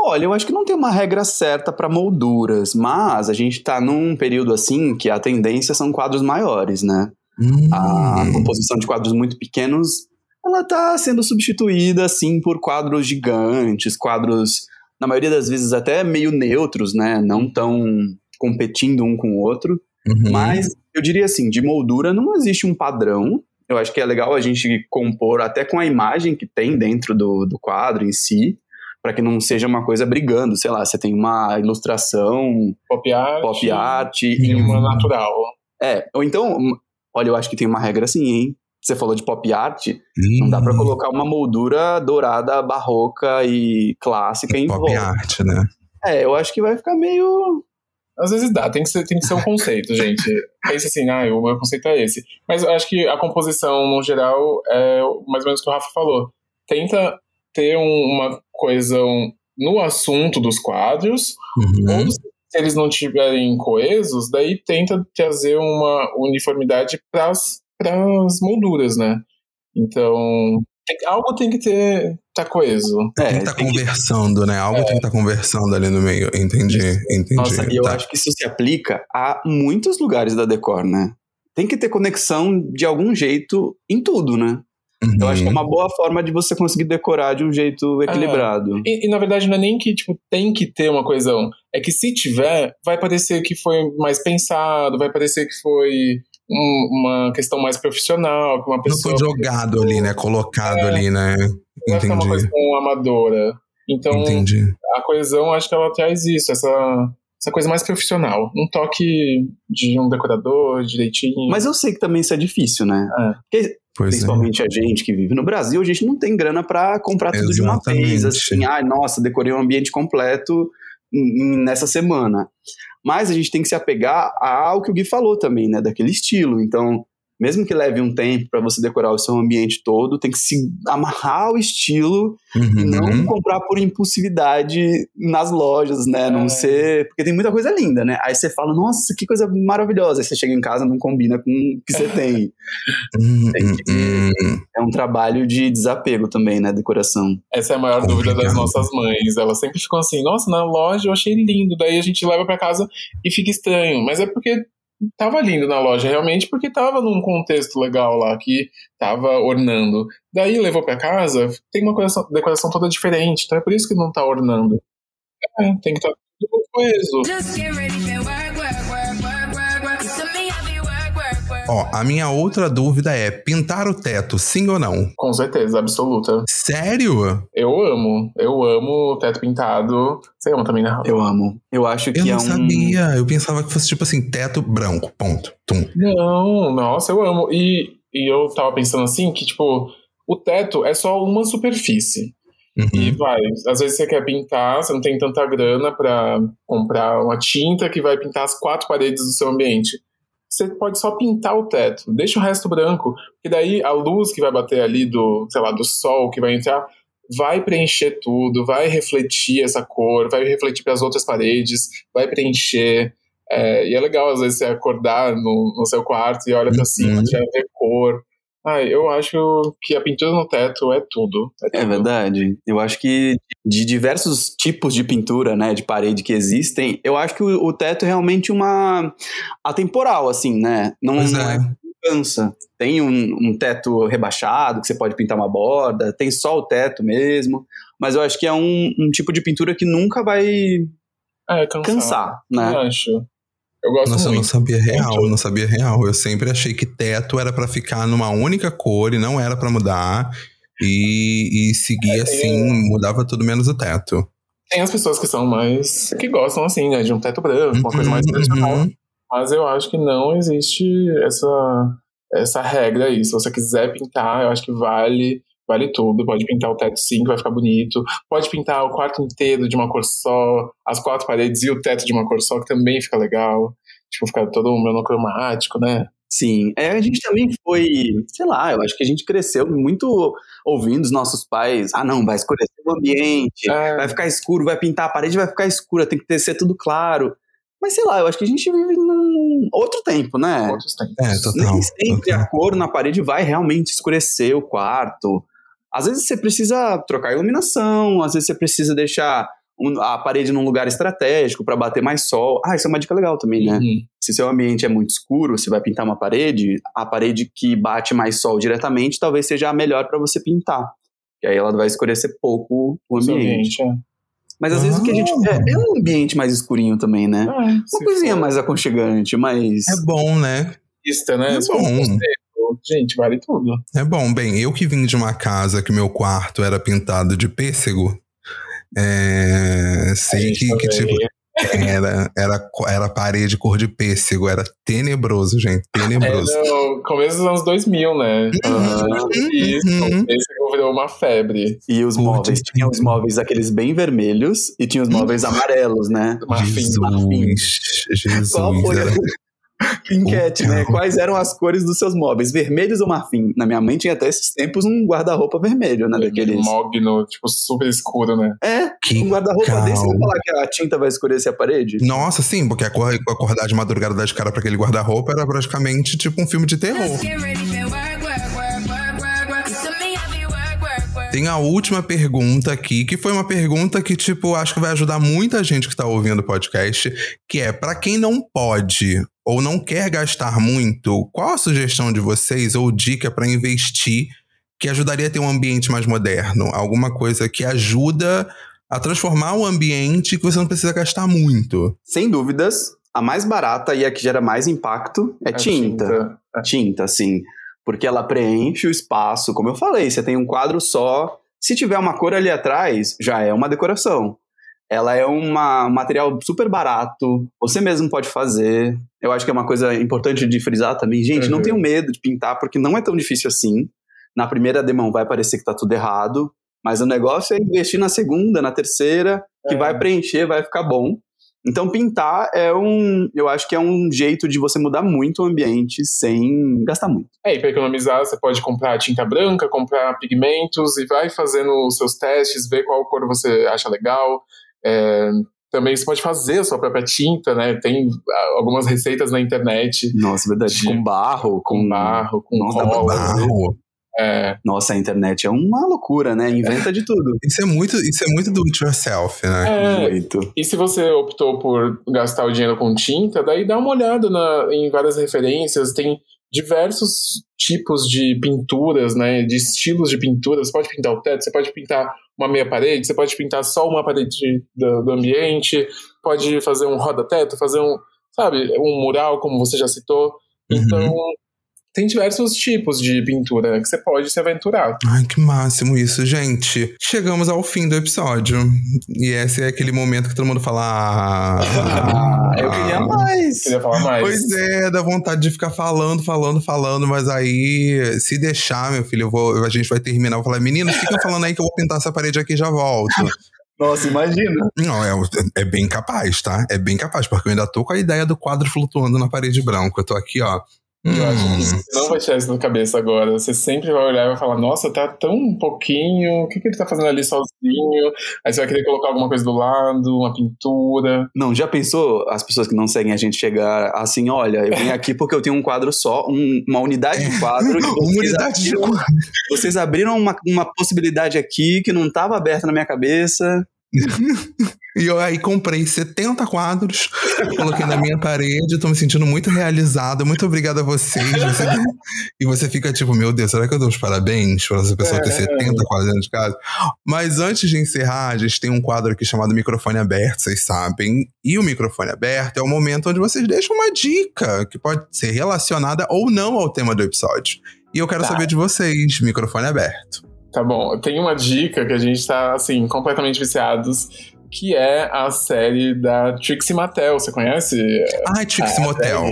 Olha, eu acho que não tem uma regra certa para molduras, mas a gente está num período assim que a tendência são quadros maiores, né? Hum. A composição de quadros muito pequenos, ela está sendo substituída assim por quadros gigantes, quadros na maioria das vezes até meio neutros, né? Não tão competindo um com o outro. Uhum. Mas eu diria assim, de moldura não existe um padrão. Eu acho que é legal a gente compor até com a imagem que tem dentro do, do quadro em si, para que não seja uma coisa brigando. Sei lá, você tem uma ilustração pop art, pop art e uma natural. É, ou então, olha, eu acho que tem uma regra assim, hein? Você falou de pop art, hum. não dá para colocar uma moldura dourada, barroca e clássica em pop volta. art, né? É, eu acho que vai ficar meio. Às vezes dá, tem que ser, tem que ser um conceito, gente. Pensa assim, ah, o meu conceito é esse. Mas eu acho que a composição, no geral, é mais ou menos o que o Rafa falou. Tenta ter um, uma coesão no assunto dos quadros, uhum. ou se eles não estiverem coesos, daí tenta trazer uma uniformidade para as para as molduras, né? Então, tem, algo tem que ter tá coeso. É, tem que estar tá conversando, que... né? Algo é. tem que estar tá conversando ali no meio. Entendi, entendi. Nossa, e eu tá. acho que isso se aplica a muitos lugares da Decor, né? Tem que ter conexão de algum jeito em tudo, né? Uhum. Eu acho que é uma boa forma de você conseguir decorar de um jeito é. equilibrado. É. E, e, na verdade não é nem que tipo, tem que ter uma coesão. É que se tiver, vai parecer que foi mais pensado, vai parecer que foi um, uma questão mais profissional, que uma pessoa. Não foi jogado ali, né? Colocado é, ali, né? Entendi. Não é uma questão amadora. Então, Entendi. a coesão, acho que ela traz isso, essa, essa coisa mais profissional. Um toque de um decorador direitinho. Mas eu sei que também isso é difícil, né? É. Porque, principalmente é. a gente que vive no Brasil, a gente não tem grana para comprar tudo Exatamente. de uma vez. Assim, ah, nossa, decorei um ambiente completo nessa semana. Mas a gente tem que se apegar ao que o Gui falou também, né? Daquele estilo. Então, mesmo que leve um tempo para você decorar o seu ambiente todo, tem que se amarrar ao estilo uhum. e não comprar por impulsividade nas lojas, né? É. Não ser. Porque tem muita coisa linda, né? Aí você fala, nossa, que coisa maravilhosa. Aí você chega em casa não combina com o que você tem. Uhum, que... Uhum. É um trabalho de desapego também, né? Decoração. Essa é a maior dúvida das nossas mães. Elas sempre ficam assim, nossa, na loja eu achei lindo. Daí a gente leva para casa e fica estranho. Mas é porque tava lindo na loja realmente porque tava num contexto legal lá que tava ornando. Daí levou para casa, tem uma decoração, decoração, toda diferente, então é por isso que não tá ornando. É, tem que estar tá tudo coeso. Ó, a minha outra dúvida é: pintar o teto, sim ou não? Com certeza, absoluta. Sério? Eu amo. Eu amo o teto pintado. Você ama também, né? Eu amo. Eu acho que eu é não sabia. Eu pensava que fosse tipo assim, teto branco, ponto. Tum. Não, nossa, eu amo. E, e eu tava pensando assim que, tipo, o teto é só uma superfície. Uhum. E vai, às vezes você quer pintar, você não tem tanta grana para comprar uma tinta que vai pintar as quatro paredes do seu ambiente você pode só pintar o teto, deixa o resto branco, e daí a luz que vai bater ali do, sei lá, do sol que vai entrar, vai preencher tudo, vai refletir essa cor, vai refletir para as outras paredes, vai preencher. É, e é legal, às vezes, você acordar no, no seu quarto e olha para cima, uhum. já vê cor. Ah, eu acho que a pintura no teto é tudo, é tudo. É, verdade. Eu acho que de diversos tipos de pintura, né, de parede que existem, eu acho que o, o teto é realmente uma atemporal, assim, né? Não, não é. cansa. Tem um, um, teto rebaixado que você pode pintar uma borda, tem só o teto mesmo, mas eu acho que é um, um tipo de pintura que nunca vai é, cansar, cansar né? Eu acho. Eu gosto Nossa, muito. eu não sabia real, eu não sabia real. Eu sempre achei que teto era para ficar numa única cor e não era para mudar. E, e seguir é, assim, mudava tudo menos o teto. Tem as pessoas que são mais. que gostam, assim, né? De um teto branco, uma coisa mais uhum, tradicional. Uhum. Mas eu acho que não existe essa, essa regra aí. Se você quiser pintar, eu acho que vale. Vale tudo, pode pintar o teto sim, que vai ficar bonito. Pode pintar o quarto inteiro de uma cor só, as quatro paredes e o teto de uma cor só, que também fica legal. Tipo, fica todo monocromático, né? Sim, é, a gente também foi, sei lá, eu acho que a gente cresceu muito ouvindo os nossos pais, ah não, vai escurecer o ambiente, é. vai ficar escuro, vai pintar a parede, vai ficar escura, tem que ter, ser tudo claro. Mas sei lá, eu acho que a gente vive num outro tempo, né? Outros tempos. É, total, Nem sempre total. a cor na parede vai realmente escurecer o quarto. Às vezes você precisa trocar a iluminação, às vezes você precisa deixar a parede num lugar estratégico para bater mais sol. Ah, isso é uma dica legal também, né? Uhum. Se seu ambiente é muito escuro, você vai pintar uma parede, a parede que bate mais sol diretamente talvez seja a melhor para você pintar. Que aí ela vai escurecer pouco o ambiente. É. Mas às vezes o que a gente quer é um ambiente mais escurinho também, né? Ah, uma coisinha for. mais aconchegante, mas. É bom, né? Isso, né? É bom. Gente, vale tudo. É bom. Bem, eu que vim de uma casa que meu quarto era pintado de pêssego, é, sei que, que, tipo, era, era, era parede cor de pêssego, era tenebroso, gente, tenebroso. É no começo dos anos 2000, né? Uhum. Isso, uhum. pêssego virou uma febre. E os móveis, tinha os móveis aqueles bem vermelhos e tinha os móveis amarelos, né? Jesus, marfim. Jesus. Qual foi, era... Enquete, né? Quais eram as cores dos seus móveis? Vermelhos ou marfim? Na minha mãe tinha até esses tempos um guarda-roupa vermelho, né? Daqueles. Mogno, tipo, super escuro, né? É, que um guarda-roupa desse, vai falar que a tinta vai escurecer a parede? Nossa, sim, porque acordar de madrugada das caras pra aquele guarda-roupa era praticamente tipo um filme de terror. Tem a última pergunta aqui, que foi uma pergunta que, tipo, acho que vai ajudar muita gente que tá ouvindo o podcast, que é, para quem não pode ou não quer gastar muito, qual a sugestão de vocês ou dica para investir que ajudaria a ter um ambiente mais moderno? Alguma coisa que ajuda a transformar o ambiente que você não precisa gastar muito? Sem dúvidas, a mais barata e a que gera mais impacto é, é tinta. Tinta, é. tinta sim porque ela preenche o espaço. Como eu falei, você tem um quadro só. Se tiver uma cor ali atrás, já é uma decoração. Ela é um material super barato, você mesmo pode fazer. Eu acho que é uma coisa importante de frisar também. Gente, uhum. não tenham medo de pintar, porque não é tão difícil assim. Na primeira demão vai parecer que tá tudo errado, mas o negócio é investir na segunda, na terceira, que é. vai preencher, vai ficar bom. Então, pintar é um. Eu acho que é um jeito de você mudar muito o ambiente sem gastar muito. É, e para economizar, você pode comprar tinta branca, comprar pigmentos e vai fazendo os seus testes, ver qual cor você acha legal. É, também você pode fazer a sua própria tinta, né? Tem ah, algumas receitas na internet. Nossa, verdade. De, com barro, com, com barro, com Nossa, cola. Barro. É. Nossa, a internet é uma loucura, né? Inventa de tudo. Isso é muito, isso é muito do it yourself, né? É, muito. E se você optou por gastar o dinheiro com tinta, daí dá uma olhada na, em várias referências. Tem diversos tipos de pinturas, né? De estilos de pintura. Você pode pintar o teto, você pode pintar uma meia parede, você pode pintar só uma parede do, do ambiente, pode fazer um roda-teto, fazer um, sabe, um mural, como você já citou. Uhum. Tem diversos tipos de pintura que você pode se aventurar. Ai, que máximo isso, gente. Chegamos ao fim do episódio. E esse é aquele momento que todo mundo fala. Ah, eu queria mais. Queria falar mais. Pois é, dá vontade de ficar falando, falando, falando, mas aí, se deixar, meu filho, vou, a gente vai terminar. Eu vou falar, meninos, fica falando aí que eu vou pintar essa parede aqui e já volto. Nossa, imagina. Não, é, é bem capaz, tá? É bem capaz, porque eu ainda tô com a ideia do quadro flutuando na parede branca. Eu tô aqui, ó, eu acho que você não vai tirar isso na cabeça agora. Você sempre vai olhar e vai falar, nossa, tá tão pouquinho, o que, que ele tá fazendo ali sozinho? Aí você vai querer colocar alguma coisa do lado, uma pintura. Não, já pensou as pessoas que não seguem a gente chegar assim, olha, eu vim aqui porque eu tenho um quadro só, um, uma unidade de quadro. uma unidade de quadro. Vocês abriram uma, uma possibilidade aqui que não tava aberta na minha cabeça. E eu aí comprei 70 quadros, coloquei na minha parede, tô me sentindo muito realizada. Muito obrigada a vocês. Você... e você fica tipo, meu Deus, será que eu dou os parabéns para essa pessoa ter 70 é. quadros dentro de casa? Mas antes de encerrar, a gente tem um quadro aqui chamado microfone aberto, vocês sabem. E o microfone aberto é o momento onde vocês deixam uma dica que pode ser relacionada ou não ao tema do episódio. E eu quero tá. saber de vocês, microfone aberto. Tá bom, tem uma dica que a gente tá, assim, completamente viciados, que é a série da Trixie Mattel. Você conhece? Ah, Trixie é, Motel.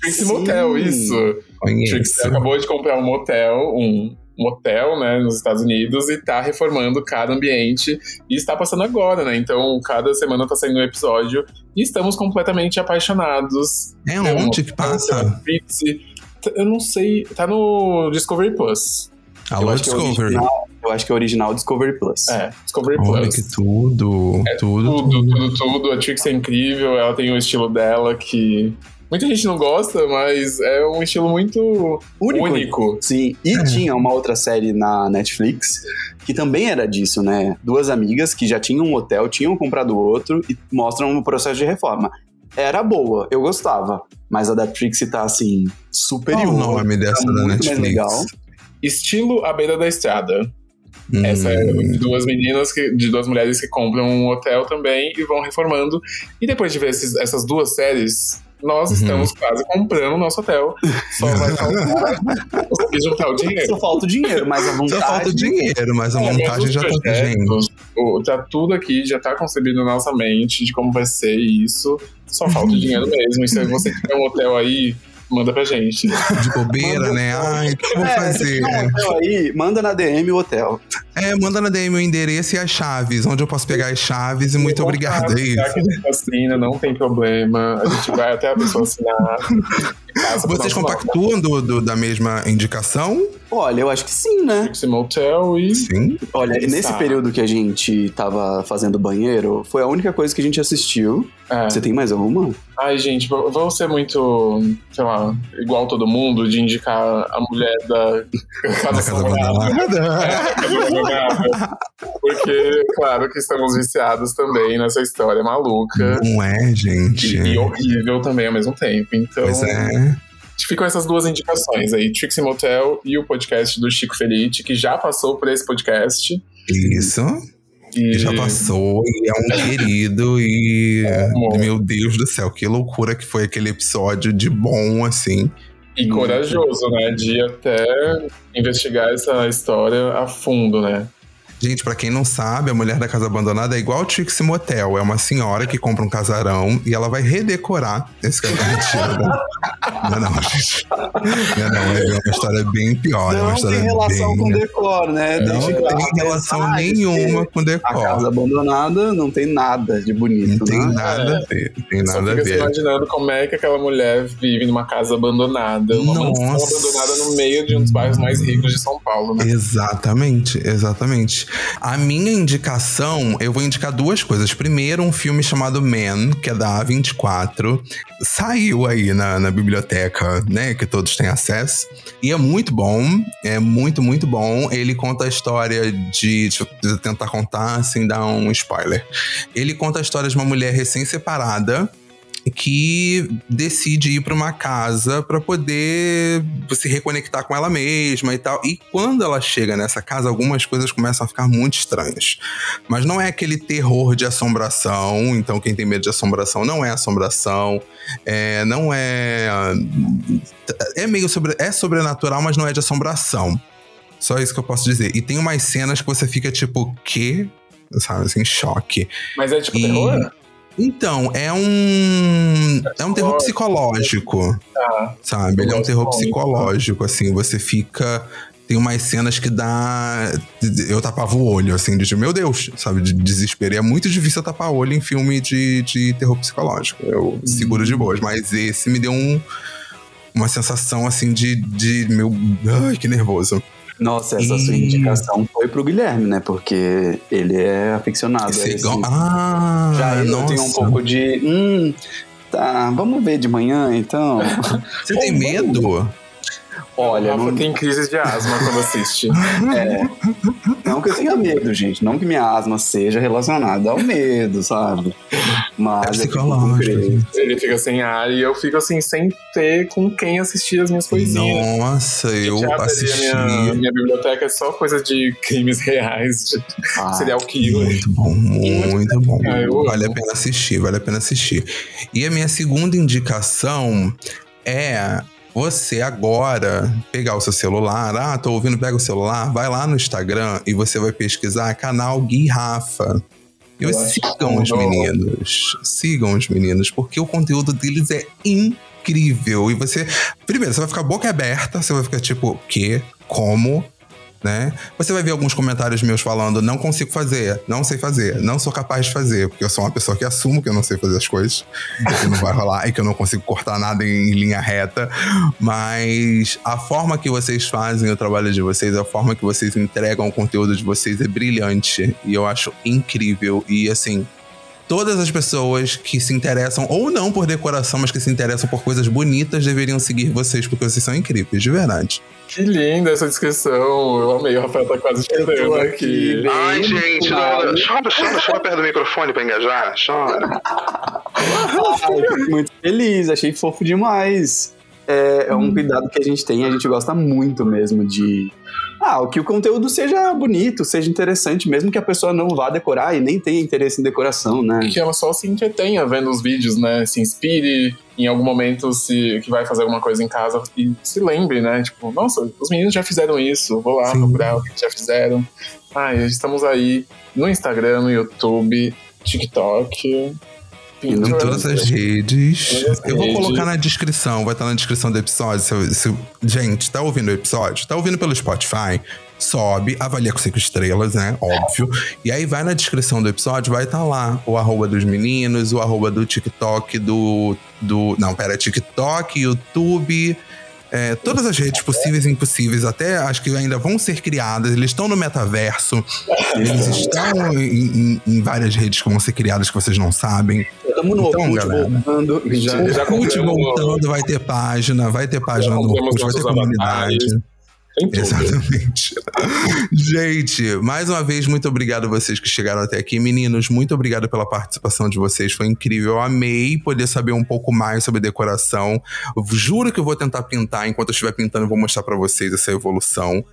Trixie Sim. Motel, isso. Conheço. Trixie acabou de comprar um motel, um motel, né, nos Estados Unidos e tá reformando cada ambiente e está passando agora, né? Então, cada semana tá saindo um episódio e estamos completamente apaixonados. É onde que passa? Trixie, eu não sei, tá no Discovery Plus. Alô, eu Discovery. É eu acho que é original Discovery Plus. É, Discovery Olha Plus. que tudo, é tudo, tudo, tudo, tudo, tudo. A Trix é incrível, ela tem o estilo dela que Muita gente não gosta, mas é um estilo muito único. único. Sim, e é. tinha uma outra série na Netflix que também era disso, né? Duas amigas que já tinham um hotel, tinham comprado outro e mostram o processo de reforma. Era boa, eu gostava, mas a da Trixie tá assim, superior. Qual o nome dessa tá da Netflix? legal. Estilo à beira da estrada. Hum. Essa é de duas meninas, que, de duas mulheres que compram um hotel também e vão reformando. E depois de ver esses, essas duas séries, nós uhum. estamos quase comprando o nosso hotel. Só vai faltar conseguir juntar o dinheiro. Só falta o dinheiro, mas a vontade. Só falta o dinheiro, mas a é, vontade já está gente. Já tudo aqui já está concebido na nossa mente de como vai ser isso. Só falta o dinheiro mesmo. E se você tiver um hotel aí manda pra gente. De bobeira, né? Ai, o que eu vou é, fazer? Um aí, manda na DM o hotel. É, manda na DM o endereço e as chaves, onde eu posso pegar as chaves e muito obrigado. É isso. Que a gente assina, não tem problema. A gente vai até a pessoa assinar. Vocês compactuam do, do, da mesma indicação? Olha, eu acho que sim, né? Esse motel e. Sim. Olha, nesse período que a gente tava fazendo banheiro, foi a única coisa que a gente assistiu. É. Você tem mais alguma? Ai, gente, vou ser muito, sei lá, igual todo mundo, de indicar a mulher da Casa, casa abandonada. É, porque, claro que estamos viciados também nessa história maluca. Não é, gente. E, e horrível também ao mesmo tempo. Então. Pois é. Ficam essas duas indicações aí, Trixie Motel e o podcast do Chico Felite, que já passou por esse podcast. Isso. E... Já passou e é um querido e. Meu Deus do céu, que loucura que foi aquele episódio de bom, assim. E corajoso, né? De até investigar essa história a fundo, né? Gente, para quem não sabe, a mulher da casa abandonada é igual o Trixie Motel. É uma senhora que compra um casarão e ela vai redecorar esse casarão. Mentira? Não, não, gente. Não, não, é uma história bem pior. Não é uma história tem relação bem... com decor, né? Não tem relação nenhuma com decor. A casa abandonada não tem nada de bonito. Não tem né? nada é. a ver. Não tem nada a ver. imaginando como é que aquela mulher vive numa casa abandonada. Uma Nossa. mansão abandonada no meio de um dos bairros mais ricos de São Paulo, né? Exatamente, exatamente. A minha indicação, eu vou indicar duas coisas. Primeiro, um filme chamado Man, que é da A24. Saiu aí na, na biblioteca, né? Que todos têm acesso. E é muito bom. É muito, muito bom. Ele conta a história de. Deixa eu tentar contar sem dar um spoiler. Ele conta a história de uma mulher recém-separada que decide ir para uma casa para poder se reconectar com ela mesma e tal. E quando ela chega nessa casa, algumas coisas começam a ficar muito estranhas. Mas não é aquele terror de assombração. Então, quem tem medo de assombração não é assombração. É, não é. É meio sobre, é sobrenatural, mas não é de assombração. Só isso que eu posso dizer. E tem umas cenas que você fica tipo, que? Sabe, assim, choque. Mas é tipo e... terror? Então, é um. É um terror psicológico. Tá. Sabe? Ele é um terror psicológico, assim. Você fica. Tem umas cenas que dá. Eu tapava o olho, assim, de meu Deus, sabe? De desespero. E é muito difícil eu tapar o olho em filme de, de terror psicológico. Eu seguro de boas. Mas esse me deu um, uma sensação, assim, de, de meu. Ai, que nervoso. Nossa, essa e... sua indicação foi pro Guilherme, né? Porque ele é aficionado. Esse é igual... Ah, Já eu nossa. tenho um pouco de. Hum, tá, vamos ver de manhã então. Você tem medo? Olha, não tem crise de asma quando assiste. É. Não que eu tenha medo, gente. Não que minha asma seja relacionada ao medo, sabe? Mas é psicológico. Ele fica sem ar e eu fico assim, sem ter com quem assistir as minhas coisinhas. Nossa, eu assisti. Minha, minha biblioteca é só coisa de crimes reais, de ah, serial killer. Muito bom, muito bom. Ah, vale a pena assistir, vale a pena assistir. E a minha segunda indicação é você agora pegar o seu celular, ah, tô ouvindo, pega o celular, vai lá no Instagram e você vai pesquisar canal Gui Rafa. E sigam os meninos, sigam os meninos, porque o conteúdo deles é incrível. E você, primeiro, você vai ficar boca aberta, você vai ficar tipo, que? Como? Né? Você vai ver alguns comentários meus falando: não consigo fazer, não sei fazer, não sou capaz de fazer, porque eu sou uma pessoa que assumo que eu não sei fazer as coisas, que não vai rolar e que eu não consigo cortar nada em, linha reta. Mas a forma que vocês fazem o trabalho de vocês, a forma que vocês entregam o conteúdo de vocês é brilhante e eu acho incrível. E assim, todas as pessoas que se interessam, ou não por decoração, mas que se interessam por coisas bonitas, deveriam seguir vocês, porque vocês são incríveis, de verdade. Que linda essa descrição. Eu amei, o Rafael tá quase chorando aqui. Ai, gente, não, chora, chora, chora perto do microfone pra engajar. Chora. Ai, fico muito feliz, achei fofo demais. É, é um hum. cuidado que a gente tem, a gente gosta muito mesmo de ah, que o conteúdo seja bonito, seja interessante, mesmo que a pessoa não vá decorar e nem tenha interesse em decoração, né? Que ela só se entretenha vendo os vídeos, né? Se inspire em algum momento se que vai fazer alguma coisa em casa e se lembre, né? Tipo, nossa, os meninos já fizeram isso, vou lá Sim. procurar o que já fizeram. Ah, estamos aí no Instagram, no YouTube, TikTok, em todas as redes. Eu vou colocar na descrição, vai estar na descrição do episódio. Se, se, gente, tá ouvindo o episódio? Tá ouvindo pelo Spotify? Sobe, avalia com cinco estrelas, né? Óbvio. E aí vai na descrição do episódio, vai estar lá o arroba dos meninos, o arroba do TikTok, do. do não, pera, TikTok, YouTube é, todas as redes possíveis e impossíveis, até acho que ainda vão ser criadas, eles estão no metaverso, eles estão em, em, em várias redes que vão ser criadas que vocês não sabem. Estamos no então, galera, voltando. Já, já voltando, vai ter página, vai ter página no Orkut, vai ter comunidade. Exatamente. Gente, mais uma vez, muito obrigado a vocês que chegaram até aqui. Meninos, muito obrigado pela participação de vocês. Foi incrível. Eu amei poder saber um pouco mais sobre decoração. Juro que eu vou tentar pintar. Enquanto eu estiver pintando, eu vou mostrar para vocês essa evolução.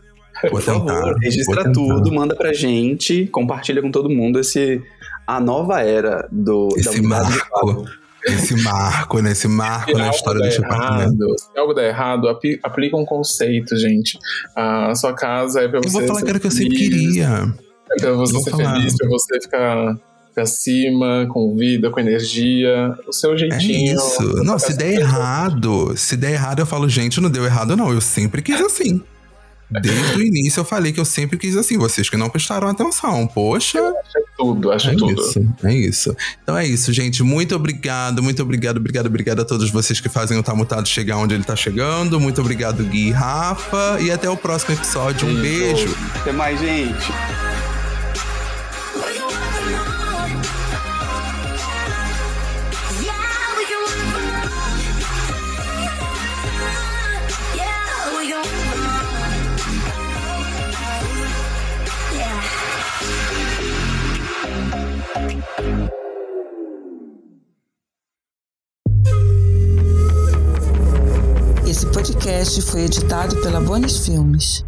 Vou Por tentar. Favor, registra tudo, manda pra gente, compartilha com todo mundo esse a nova era do esse da marco. Esse marco, né? Esse marco na história do apartamento. Se algo der errado, aplica um conceito, gente. A sua casa é pra você. Eu vou falar que era o que eu sempre queria. É pra você ser falar. feliz, pra você ficar pra cima, com vida, com energia, o seu jeitinho. É isso. Não, se der errado, se der errado, eu falo, gente, não deu errado, não. Eu sempre quis assim. Desde o início eu falei que eu sempre quis assim, vocês que não prestaram atenção. Poxa. Acho tudo, acho é tudo. Isso, é isso. Então é isso, gente. Muito obrigado, muito obrigado, obrigado, obrigado a todos vocês que fazem o Tamutado chegar onde ele tá chegando. Muito obrigado, Gui e Rafa. E até o próximo episódio. Um beijo. Até mais, gente. Esse podcast foi editado pela Bonis Filmes.